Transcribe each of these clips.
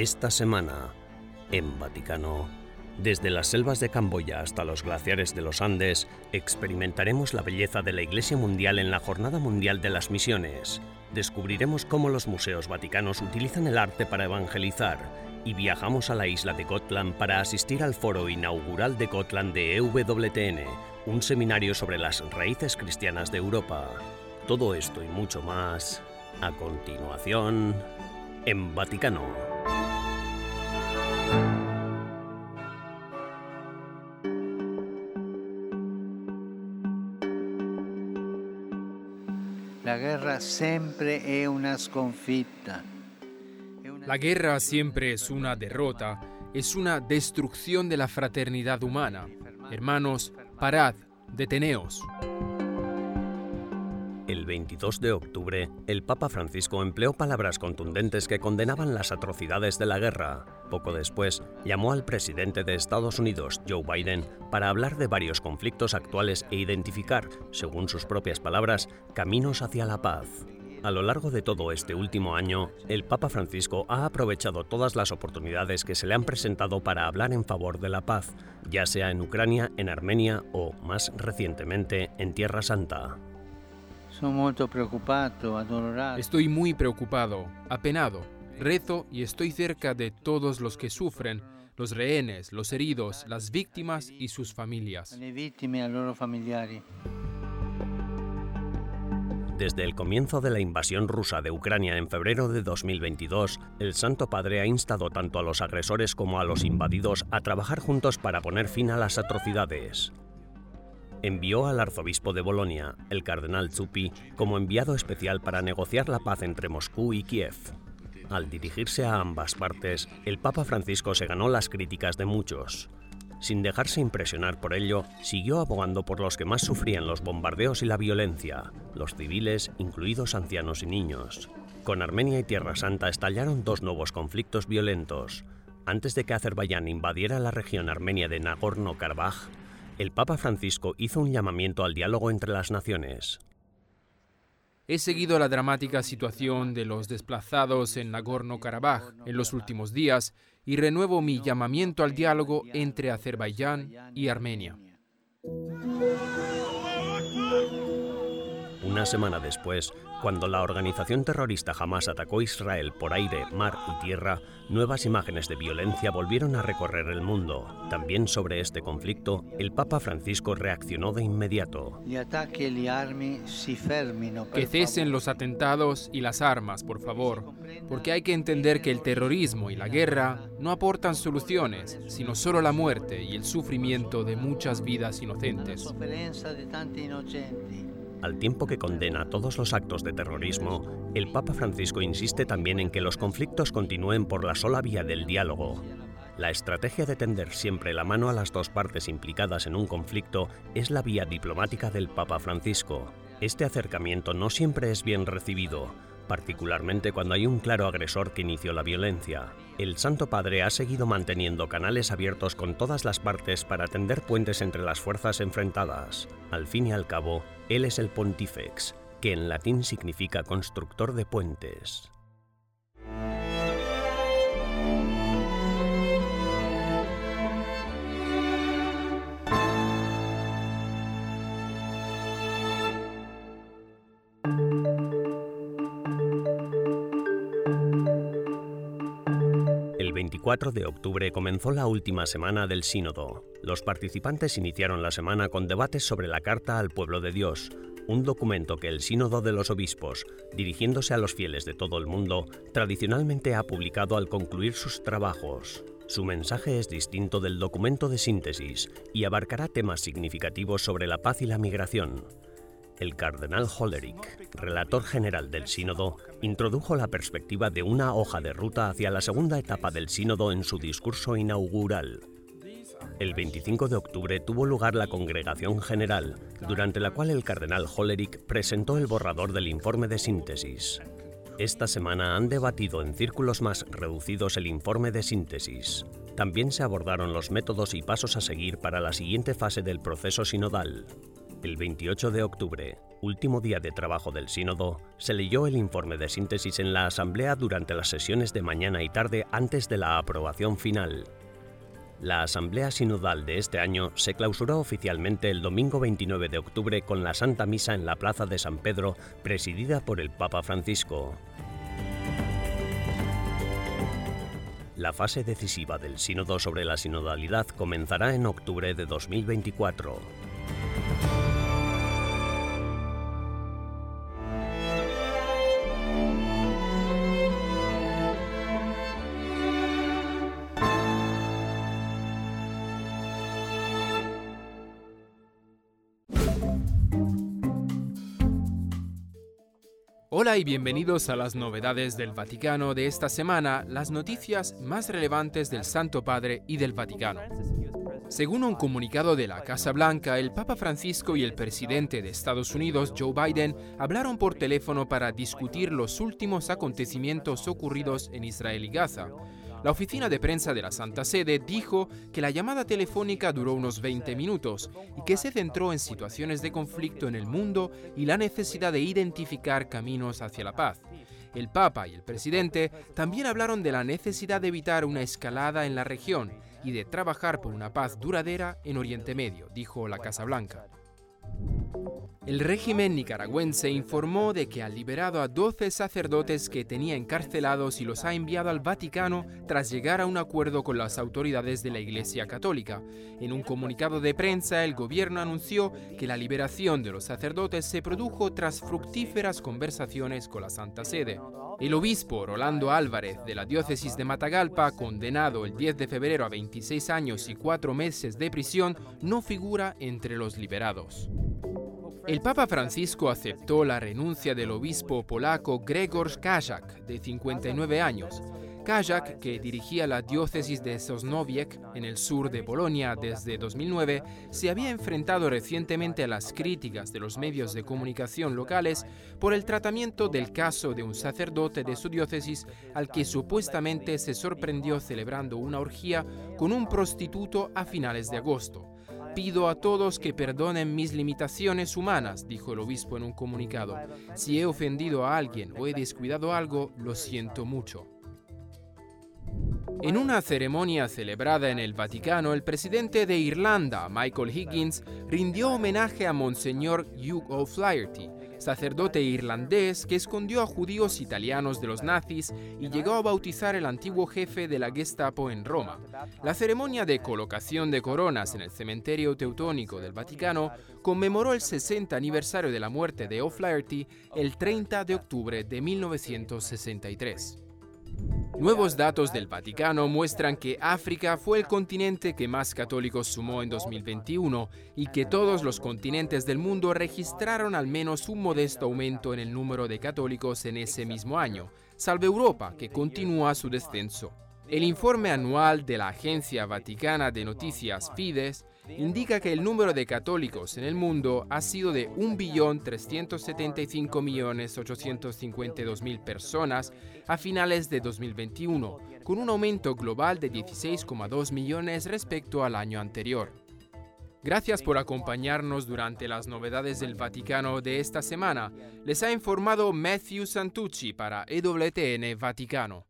Esta semana, en Vaticano, desde las selvas de Camboya hasta los glaciares de los Andes, experimentaremos la belleza de la Iglesia Mundial en la Jornada Mundial de las Misiones. Descubriremos cómo los museos vaticanos utilizan el arte para evangelizar y viajamos a la isla de Gotland para asistir al foro inaugural de Gotland de EWTN, un seminario sobre las raíces cristianas de Europa. Todo esto y mucho más a continuación en Vaticano. La guerra siempre es una derrota, es una destrucción de la fraternidad humana. Hermanos, parad, deteneos. El 22 de octubre, el Papa Francisco empleó palabras contundentes que condenaban las atrocidades de la guerra. Poco después, llamó al presidente de Estados Unidos, Joe Biden, para hablar de varios conflictos actuales e identificar, según sus propias palabras, caminos hacia la paz. A lo largo de todo este último año, el Papa Francisco ha aprovechado todas las oportunidades que se le han presentado para hablar en favor de la paz, ya sea en Ucrania, en Armenia o, más recientemente, en Tierra Santa. Estoy muy preocupado, apenado, rezo y estoy cerca de todos los que sufren, los rehenes, los heridos, las víctimas y sus familias. Desde el comienzo de la invasión rusa de Ucrania en febrero de 2022, el Santo Padre ha instado tanto a los agresores como a los invadidos a trabajar juntos para poner fin a las atrocidades envió al arzobispo de Bolonia, el cardenal Zuppi, como enviado especial para negociar la paz entre Moscú y Kiev. Al dirigirse a ambas partes, el Papa Francisco se ganó las críticas de muchos. Sin dejarse impresionar por ello, siguió abogando por los que más sufrían los bombardeos y la violencia, los civiles, incluidos ancianos y niños. Con Armenia y Tierra Santa estallaron dos nuevos conflictos violentos. Antes de que Azerbaiyán invadiera la región armenia de Nagorno-Karabaj, el Papa Francisco hizo un llamamiento al diálogo entre las naciones. He seguido la dramática situación de los desplazados en Nagorno-Karabaj en los últimos días y renuevo mi llamamiento al diálogo entre Azerbaiyán y Armenia. Una semana después, cuando la organización terrorista Hamas atacó Israel por aire, mar y tierra, nuevas imágenes de violencia volvieron a recorrer el mundo. También sobre este conflicto, el Papa Francisco reaccionó de inmediato. Que cesen los atentados y las armas, por favor, porque hay que entender que el terrorismo y la guerra no aportan soluciones, sino solo la muerte y el sufrimiento de muchas vidas inocentes. Al tiempo que condena todos los actos de terrorismo, el Papa Francisco insiste también en que los conflictos continúen por la sola vía del diálogo. La estrategia de tender siempre la mano a las dos partes implicadas en un conflicto es la vía diplomática del Papa Francisco. Este acercamiento no siempre es bien recibido, particularmente cuando hay un claro agresor que inició la violencia. El Santo Padre ha seguido manteniendo canales abiertos con todas las partes para tender puentes entre las fuerzas enfrentadas. Al fin y al cabo, él es el Pontifex, que en latín significa constructor de puentes. 24 de octubre comenzó la última semana del Sínodo. Los participantes iniciaron la semana con debates sobre la Carta al Pueblo de Dios, un documento que el Sínodo de los Obispos, dirigiéndose a los fieles de todo el mundo, tradicionalmente ha publicado al concluir sus trabajos. Su mensaje es distinto del documento de síntesis y abarcará temas significativos sobre la paz y la migración. El cardenal Hollerich, relator general del sínodo, introdujo la perspectiva de una hoja de ruta hacia la segunda etapa del sínodo en su discurso inaugural. El 25 de octubre tuvo lugar la congregación general, durante la cual el cardenal Hollerich presentó el borrador del informe de síntesis. Esta semana han debatido en círculos más reducidos el informe de síntesis. También se abordaron los métodos y pasos a seguir para la siguiente fase del proceso sinodal. El 28 de octubre, último día de trabajo del sínodo, se leyó el informe de síntesis en la Asamblea durante las sesiones de mañana y tarde antes de la aprobación final. La Asamblea Sinodal de este año se clausuró oficialmente el domingo 29 de octubre con la Santa Misa en la Plaza de San Pedro, presidida por el Papa Francisco. La fase decisiva del sínodo sobre la sinodalidad comenzará en octubre de 2024. Hola y bienvenidos a las novedades del Vaticano de esta semana, las noticias más relevantes del Santo Padre y del Vaticano. Según un comunicado de la Casa Blanca, el Papa Francisco y el presidente de Estados Unidos, Joe Biden, hablaron por teléfono para discutir los últimos acontecimientos ocurridos en Israel y Gaza. La oficina de prensa de la Santa Sede dijo que la llamada telefónica duró unos 20 minutos y que se centró en situaciones de conflicto en el mundo y la necesidad de identificar caminos hacia la paz. El Papa y el presidente también hablaron de la necesidad de evitar una escalada en la región y de trabajar por una paz duradera en Oriente Medio, dijo la Casa Blanca. El régimen nicaragüense informó de que ha liberado a 12 sacerdotes que tenía encarcelados y los ha enviado al Vaticano tras llegar a un acuerdo con las autoridades de la Iglesia Católica. En un comunicado de prensa, el gobierno anunció que la liberación de los sacerdotes se produjo tras fructíferas conversaciones con la Santa Sede. El obispo Rolando Álvarez de la diócesis de Matagalpa, condenado el 10 de febrero a 26 años y 4 meses de prisión, no figura entre los liberados. El Papa Francisco aceptó la renuncia del obispo polaco Gregor Kajak, de 59 años. Kajak, que dirigía la diócesis de Sosnowiec en el sur de Polonia desde 2009, se había enfrentado recientemente a las críticas de los medios de comunicación locales por el tratamiento del caso de un sacerdote de su diócesis al que supuestamente se sorprendió celebrando una orgía con un prostituto a finales de agosto. Pido a todos que perdonen mis limitaciones humanas, dijo el obispo en un comunicado. Si he ofendido a alguien o he descuidado algo, lo siento mucho. En una ceremonia celebrada en el Vaticano, el presidente de Irlanda, Michael Higgins, rindió homenaje a Monseñor Hugh O'Flaherty, sacerdote irlandés que escondió a judíos italianos de los nazis y llegó a bautizar el antiguo jefe de la Gestapo en Roma. La ceremonia de colocación de coronas en el cementerio teutónico del Vaticano conmemoró el 60 aniversario de la muerte de O'Flaherty el 30 de octubre de 1963. Nuevos datos del Vaticano muestran que África fue el continente que más católicos sumó en 2021 y que todos los continentes del mundo registraron al menos un modesto aumento en el número de católicos en ese mismo año, salvo Europa, que continúa su descenso. El informe anual de la Agencia Vaticana de Noticias Fides indica que el número de católicos en el mundo ha sido de 1.375.852.000 personas a finales de 2021, con un aumento global de 16,2 millones respecto al año anterior. Gracias por acompañarnos durante las novedades del Vaticano de esta semana. Les ha informado Matthew Santucci para EWTN Vaticano.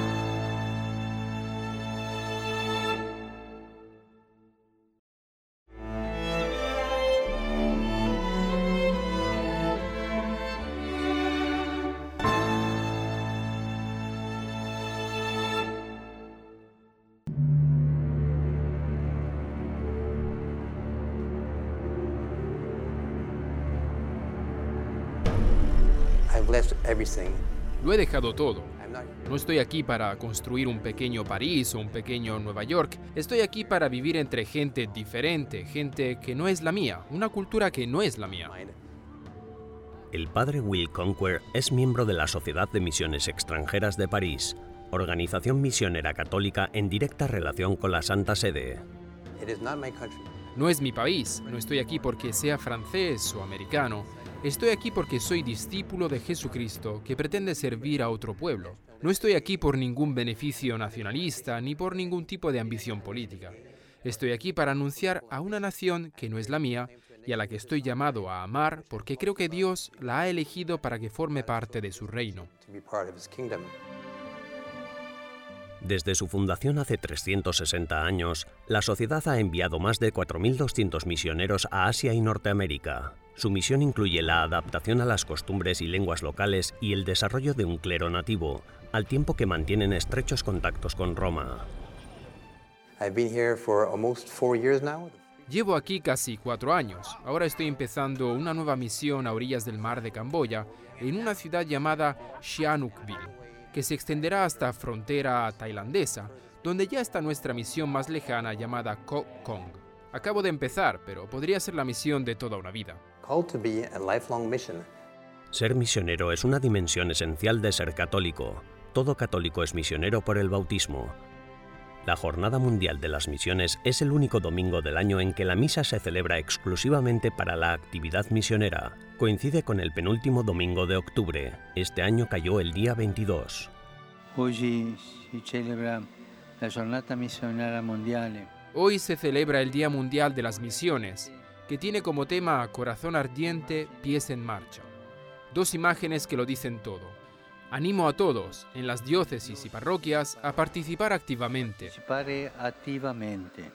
Lo he dejado todo. No estoy aquí para construir un pequeño París o un pequeño Nueva York. Estoy aquí para vivir entre gente diferente, gente que no es la mía, una cultura que no es la mía. El padre Will Conquer es miembro de la Sociedad de Misiones Extranjeras de París, organización misionera católica en directa relación con la Santa Sede. No es mi país, no estoy aquí porque sea francés o americano. Estoy aquí porque soy discípulo de Jesucristo que pretende servir a otro pueblo. No estoy aquí por ningún beneficio nacionalista ni por ningún tipo de ambición política. Estoy aquí para anunciar a una nación que no es la mía y a la que estoy llamado a amar porque creo que Dios la ha elegido para que forme parte de su reino. Desde su fundación hace 360 años, la sociedad ha enviado más de 4.200 misioneros a Asia y Norteamérica. Su misión incluye la adaptación a las costumbres y lenguas locales y el desarrollo de un clero nativo, al tiempo que mantienen estrechos contactos con Roma. Llevo aquí casi cuatro años. Ahora estoy empezando una nueva misión a orillas del mar de Camboya, en una ciudad llamada Sihanoukville que se extenderá hasta frontera tailandesa, donde ya está nuestra misión más lejana llamada Koh Kong. Acabo de empezar, pero podría ser la misión de toda una vida. Ser misionero es una dimensión esencial de ser católico. Todo católico es misionero por el bautismo. La Jornada Mundial de las Misiones es el único domingo del año en que la misa se celebra exclusivamente para la actividad misionera. Coincide con el penúltimo domingo de octubre. Este año cayó el día 22. Hoy se celebra la Jornada Misionera Mundial. Hoy se celebra el Día Mundial de las Misiones, que tiene como tema Corazón ardiente, pies en marcha. Dos imágenes que lo dicen todo. Animo a todos en las diócesis y parroquias a participar activamente. activamente.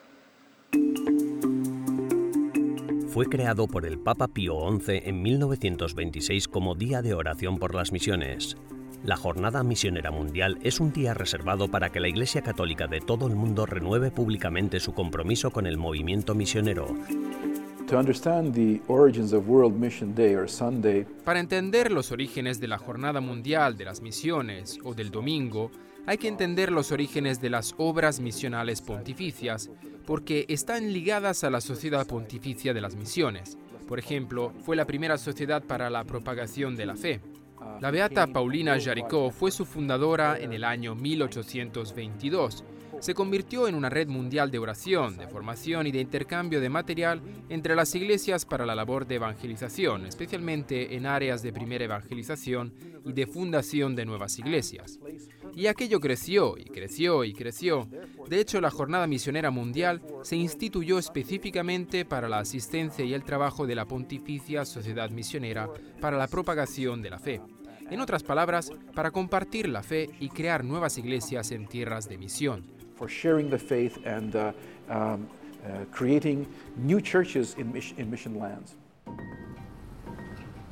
Fue creado por el Papa Pío XI en 1926 como Día de Oración por las Misiones. La Jornada Misionera Mundial es un día reservado para que la Iglesia Católica de todo el mundo renueve públicamente su compromiso con el movimiento misionero para entender los orígenes de la Jornada Mundial de las Misiones o del Domingo, hay que entender los orígenes de las obras misionales pontificias, porque están ligadas a la Sociedad Pontificia de las Misiones. Por ejemplo, fue la primera sociedad para la propagación de la fe. La beata Paulina Jaricó fue su fundadora en el año 1822 se convirtió en una red mundial de oración, de formación y de intercambio de material entre las iglesias para la labor de evangelización, especialmente en áreas de primera evangelización y de fundación de nuevas iglesias. Y aquello creció y creció y creció. De hecho, la Jornada Misionera Mundial se instituyó específicamente para la asistencia y el trabajo de la Pontificia Sociedad Misionera para la propagación de la fe. En otras palabras, para compartir la fe y crear nuevas iglesias en tierras de misión for sharing the faith and uh, um, uh, creating new churches in mission lands.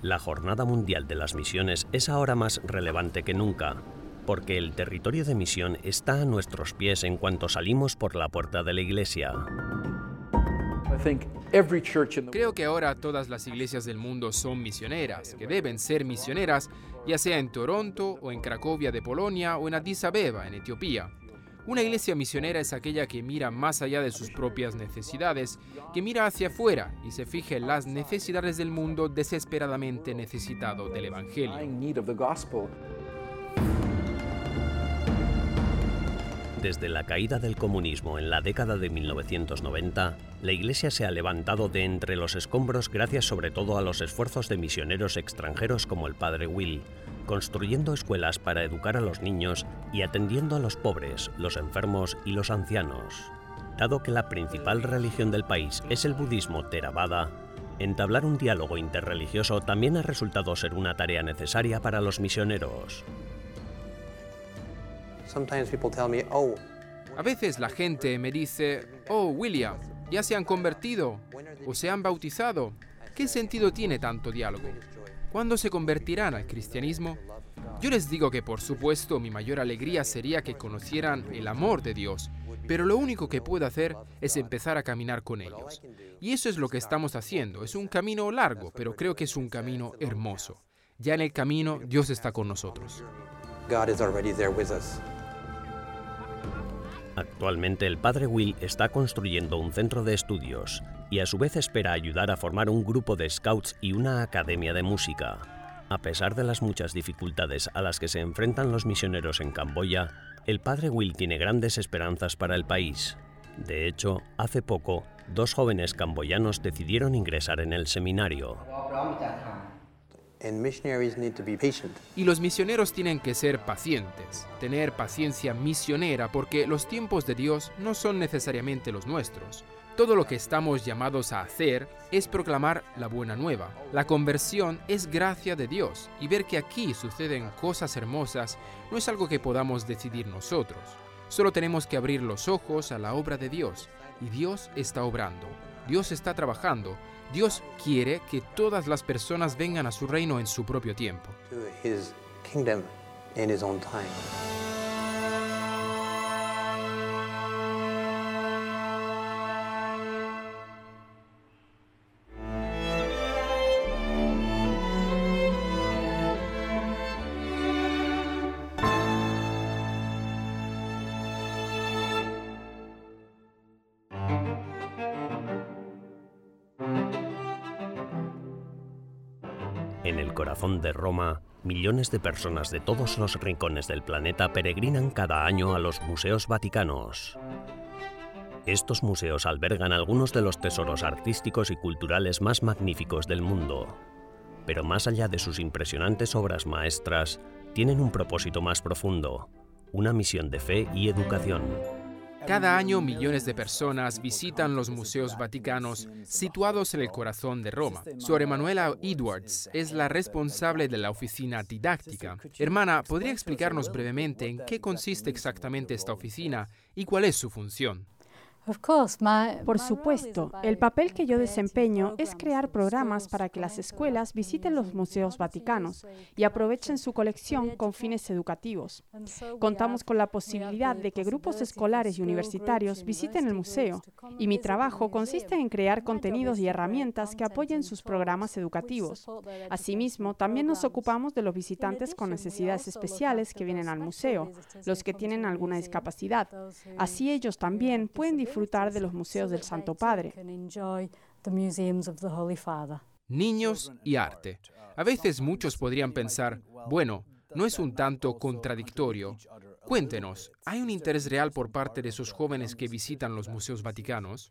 La Jornada Mundial de las Misiones es ahora más relevante que nunca, porque el territorio de misión está a nuestros pies en cuanto salimos por la puerta de la iglesia. Creo que ahora todas las iglesias del mundo son misioneras, que deben ser misioneras, ya sea en Toronto o en Cracovia de Polonia o en Addis Abeba, en Etiopía. Una iglesia misionera es aquella que mira más allá de sus propias necesidades, que mira hacia afuera y se fija en las necesidades del mundo desesperadamente necesitado del Evangelio. Desde la caída del comunismo en la década de 1990, la Iglesia se ha levantado de entre los escombros gracias sobre todo a los esfuerzos de misioneros extranjeros como el Padre Will, construyendo escuelas para educar a los niños y atendiendo a los pobres, los enfermos y los ancianos. Dado que la principal religión del país es el budismo Theravada, entablar un diálogo interreligioso también ha resultado ser una tarea necesaria para los misioneros. Oh, a veces la gente me dice, oh William, ya se han convertido o se han bautizado. ¿Qué sentido tiene tanto diálogo? ¿Cuándo se convertirán al cristianismo? Yo les digo que por supuesto mi mayor alegría sería que conocieran el amor de Dios, pero lo único que puedo hacer es empezar a caminar con ellos. Y eso es lo que estamos haciendo. Es un camino largo, pero creo que es un camino hermoso. Ya en el camino Dios está con nosotros. Actualmente el padre Will está construyendo un centro de estudios y a su vez espera ayudar a formar un grupo de scouts y una academia de música. A pesar de las muchas dificultades a las que se enfrentan los misioneros en Camboya, el padre Will tiene grandes esperanzas para el país. De hecho, hace poco, dos jóvenes camboyanos decidieron ingresar en el seminario. Y los misioneros tienen que ser pacientes, tener paciencia misionera, porque los tiempos de Dios no son necesariamente los nuestros. Todo lo que estamos llamados a hacer es proclamar la buena nueva. La conversión es gracia de Dios y ver que aquí suceden cosas hermosas no es algo que podamos decidir nosotros. Solo tenemos que abrir los ojos a la obra de Dios y Dios está obrando. Dios está trabajando. Dios quiere que todas las personas vengan a su reino en su propio tiempo. En el corazón de Roma, millones de personas de todos los rincones del planeta peregrinan cada año a los museos vaticanos. Estos museos albergan algunos de los tesoros artísticos y culturales más magníficos del mundo. Pero más allá de sus impresionantes obras maestras, tienen un propósito más profundo, una misión de fe y educación. Cada año millones de personas visitan los museos vaticanos situados en el corazón de Roma. Sor Emanuela Edwards es la responsable de la oficina didáctica. Hermana, ¿podría explicarnos brevemente en qué consiste exactamente esta oficina y cuál es su función? Por supuesto, el papel que yo desempeño es crear programas para que las escuelas visiten los museos vaticanos y aprovechen su colección con fines educativos. Contamos con la posibilidad de que grupos escolares y universitarios visiten el museo y mi trabajo consiste en crear contenidos y herramientas que apoyen sus programas educativos. Asimismo, también nos ocupamos de los visitantes con necesidades especiales que vienen al museo, los que tienen alguna discapacidad. Así ellos también pueden disfrutar disfrutar de los museos del Santo Padre. Niños y arte. A veces muchos podrían pensar, bueno, ¿no es un tanto contradictorio? Cuéntenos, ¿hay un interés real por parte de esos jóvenes que visitan los museos vaticanos?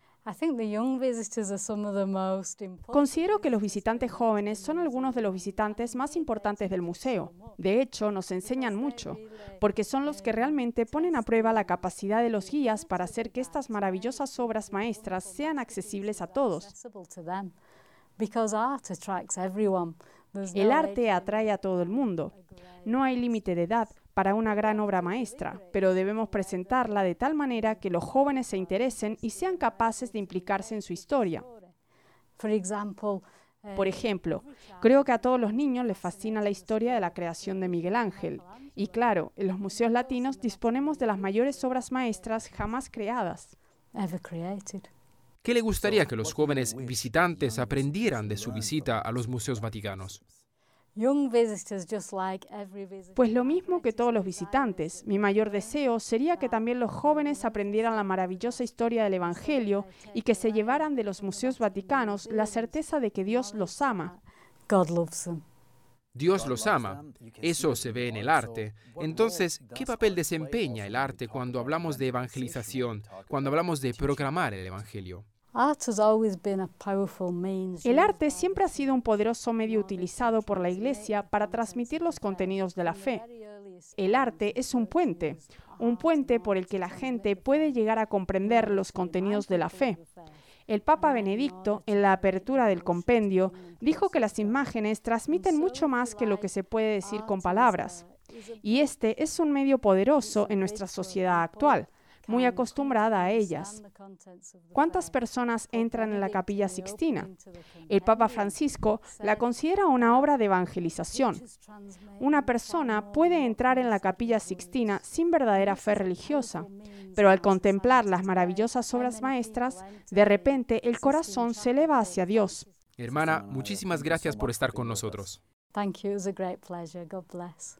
Considero que los visitantes jóvenes son algunos de los visitantes más importantes del museo. De hecho, nos enseñan mucho, porque son los que realmente ponen a prueba la capacidad de los guías para hacer que estas maravillosas obras maestras sean accesibles a todos. El arte atrae a todo el mundo. No hay límite de edad para una gran obra maestra, pero debemos presentarla de tal manera que los jóvenes se interesen y sean capaces de implicarse en su historia. Por ejemplo, creo que a todos los niños les fascina la historia de la creación de Miguel Ángel. Y claro, en los museos latinos disponemos de las mayores obras maestras jamás creadas. ¿Qué le gustaría que los jóvenes visitantes aprendieran de su visita a los museos vaticanos? Pues lo mismo que todos los visitantes, mi mayor deseo sería que también los jóvenes aprendieran la maravillosa historia del Evangelio y que se llevaran de los museos vaticanos la certeza de que Dios los ama. Dios los ama. Eso se ve en el arte. Entonces, ¿qué papel desempeña el arte cuando hablamos de evangelización, cuando hablamos de proclamar el Evangelio? El arte siempre ha sido un poderoso medio utilizado por la Iglesia para transmitir los contenidos de la fe. El arte es un puente, un puente por el que la gente puede llegar a comprender los contenidos de la fe. El Papa Benedicto, en la apertura del compendio, dijo que las imágenes transmiten mucho más que lo que se puede decir con palabras. Y este es un medio poderoso en nuestra sociedad actual muy acostumbrada a ellas. ¿Cuántas personas entran en la capilla sixtina? El Papa Francisco la considera una obra de evangelización. Una persona puede entrar en la capilla sixtina sin verdadera fe religiosa, pero al contemplar las maravillosas obras maestras, de repente el corazón se eleva hacia Dios. Hermana, muchísimas gracias por estar con nosotros. Thank you. It was a great pleasure. God bless.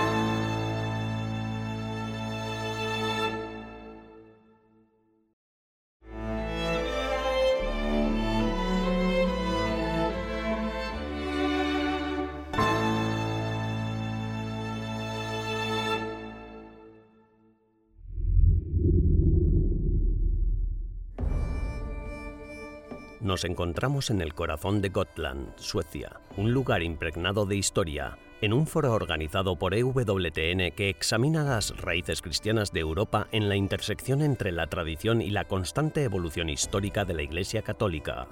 Nos encontramos en el corazón de Gotland, Suecia, un lugar impregnado de historia, en un foro organizado por EWTN que examina las raíces cristianas de Europa en la intersección entre la tradición y la constante evolución histórica de la Iglesia Católica.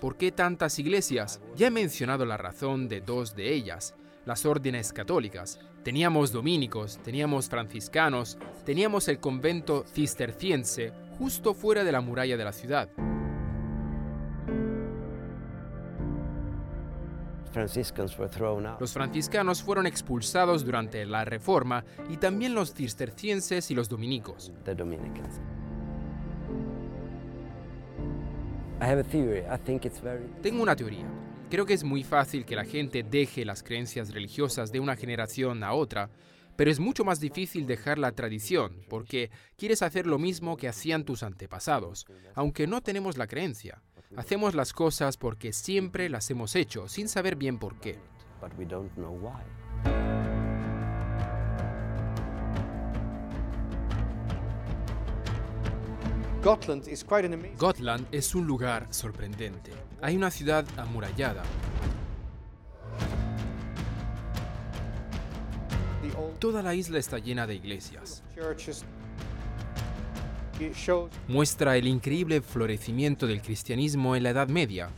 ¿Por qué tantas iglesias? Ya he mencionado la razón de dos de ellas, las órdenes católicas. Teníamos dominicos, teníamos franciscanos, teníamos el convento cisterciense justo fuera de la muralla de la ciudad. Los franciscanos fueron expulsados durante la Reforma y también los cistercienses y los dominicos. Tengo una teoría. Creo que es muy fácil que la gente deje las creencias religiosas de una generación a otra, pero es mucho más difícil dejar la tradición, porque quieres hacer lo mismo que hacían tus antepasados, aunque no tenemos la creencia. Hacemos las cosas porque siempre las hemos hecho, sin saber bien por qué. Gotland es un lugar sorprendente. Hay una ciudad amurallada. Toda la isla está llena de iglesias. Muestra el increíble florecimiento del cristianismo en la Edad Media.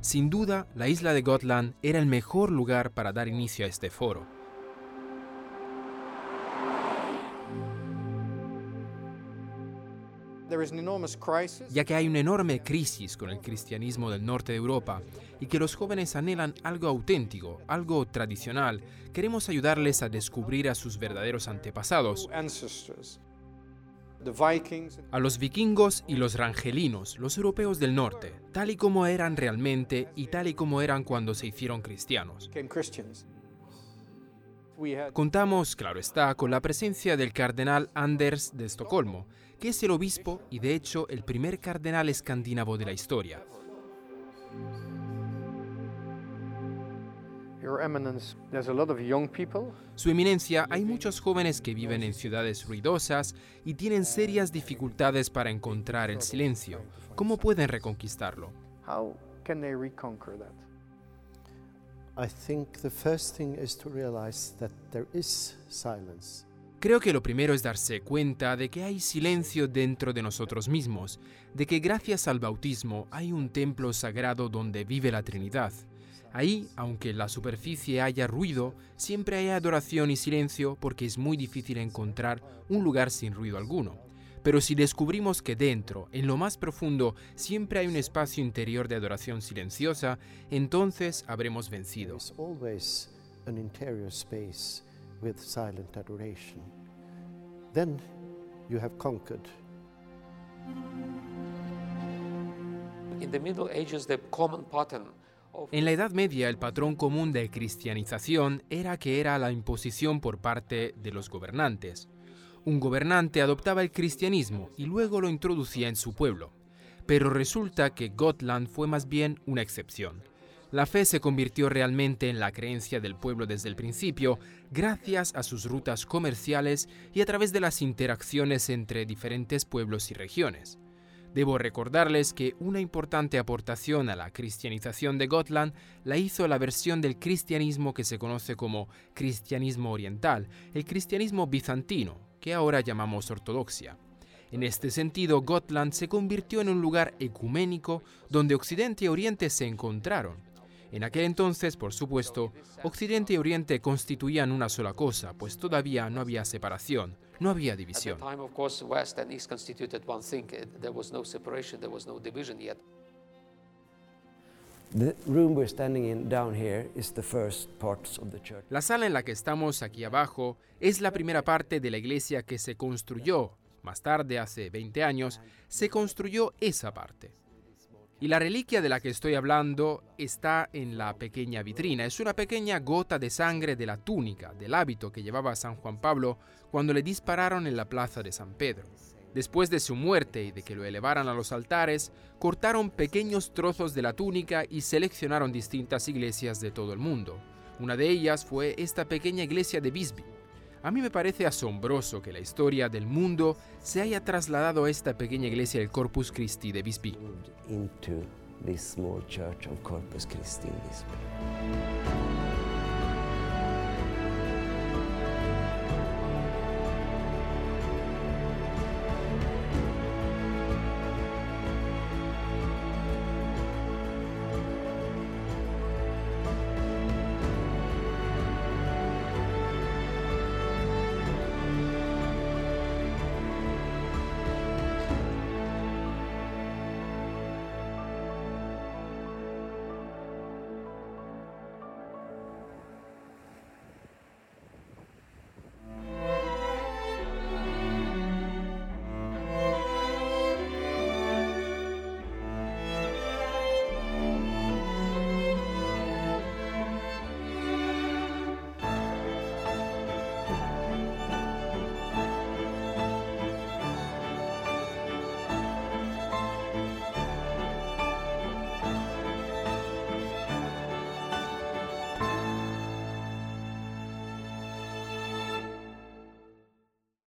Sin duda, la isla de Gotland era el mejor lugar para dar inicio a este foro. Ya que hay una enorme crisis con el cristianismo del norte de Europa y que los jóvenes anhelan algo auténtico, algo tradicional, queremos ayudarles a descubrir a sus verdaderos antepasados, a los vikingos y los rangelinos, los europeos del norte, tal y como eran realmente y tal y como eran cuando se hicieron cristianos. Contamos, claro está, con la presencia del cardenal Anders de Estocolmo, que es el obispo y de hecho el primer cardenal escandinavo de la historia. Su eminencia, hay muchos jóvenes que viven en ciudades ruidosas y tienen serias dificultades para encontrar el silencio. ¿Cómo pueden reconquistarlo? Creo que lo primero es darse cuenta de que hay silencio dentro de nosotros mismos, de que gracias al bautismo hay un templo sagrado donde vive la Trinidad. Ahí, aunque en la superficie haya ruido, siempre hay adoración y silencio porque es muy difícil encontrar un lugar sin ruido alguno. Pero si descubrimos que dentro, en lo más profundo, siempre hay un espacio interior de adoración silenciosa, entonces habremos vencido. Then you have conquered. En la Edad Media el patrón común de cristianización era que era la imposición por parte de los gobernantes. Un gobernante adoptaba el cristianismo y luego lo introducía en su pueblo. Pero resulta que Gotland fue más bien una excepción. La fe se convirtió realmente en la creencia del pueblo desde el principio, gracias a sus rutas comerciales y a través de las interacciones entre diferentes pueblos y regiones. Debo recordarles que una importante aportación a la cristianización de Gotland la hizo la versión del cristianismo que se conoce como cristianismo oriental, el cristianismo bizantino, que ahora llamamos ortodoxia. En este sentido, Gotland se convirtió en un lugar ecuménico donde Occidente y Oriente se encontraron en aquel entonces, por supuesto, Occidente y Oriente constituían una sola cosa, pues todavía no había separación, no había división. La sala en la que estamos aquí abajo es la primera parte de la iglesia que se construyó. Más tarde, hace 20 años, se construyó esa parte. Y la reliquia de la que estoy hablando está en la pequeña vitrina. Es una pequeña gota de sangre de la túnica, del hábito que llevaba San Juan Pablo cuando le dispararon en la plaza de San Pedro. Después de su muerte y de que lo elevaran a los altares, cortaron pequeños trozos de la túnica y seleccionaron distintas iglesias de todo el mundo. Una de ellas fue esta pequeña iglesia de Bisbee. A mí me parece asombroso que la historia del mundo se haya trasladado a esta pequeña iglesia del Corpus Christi de Bisbee.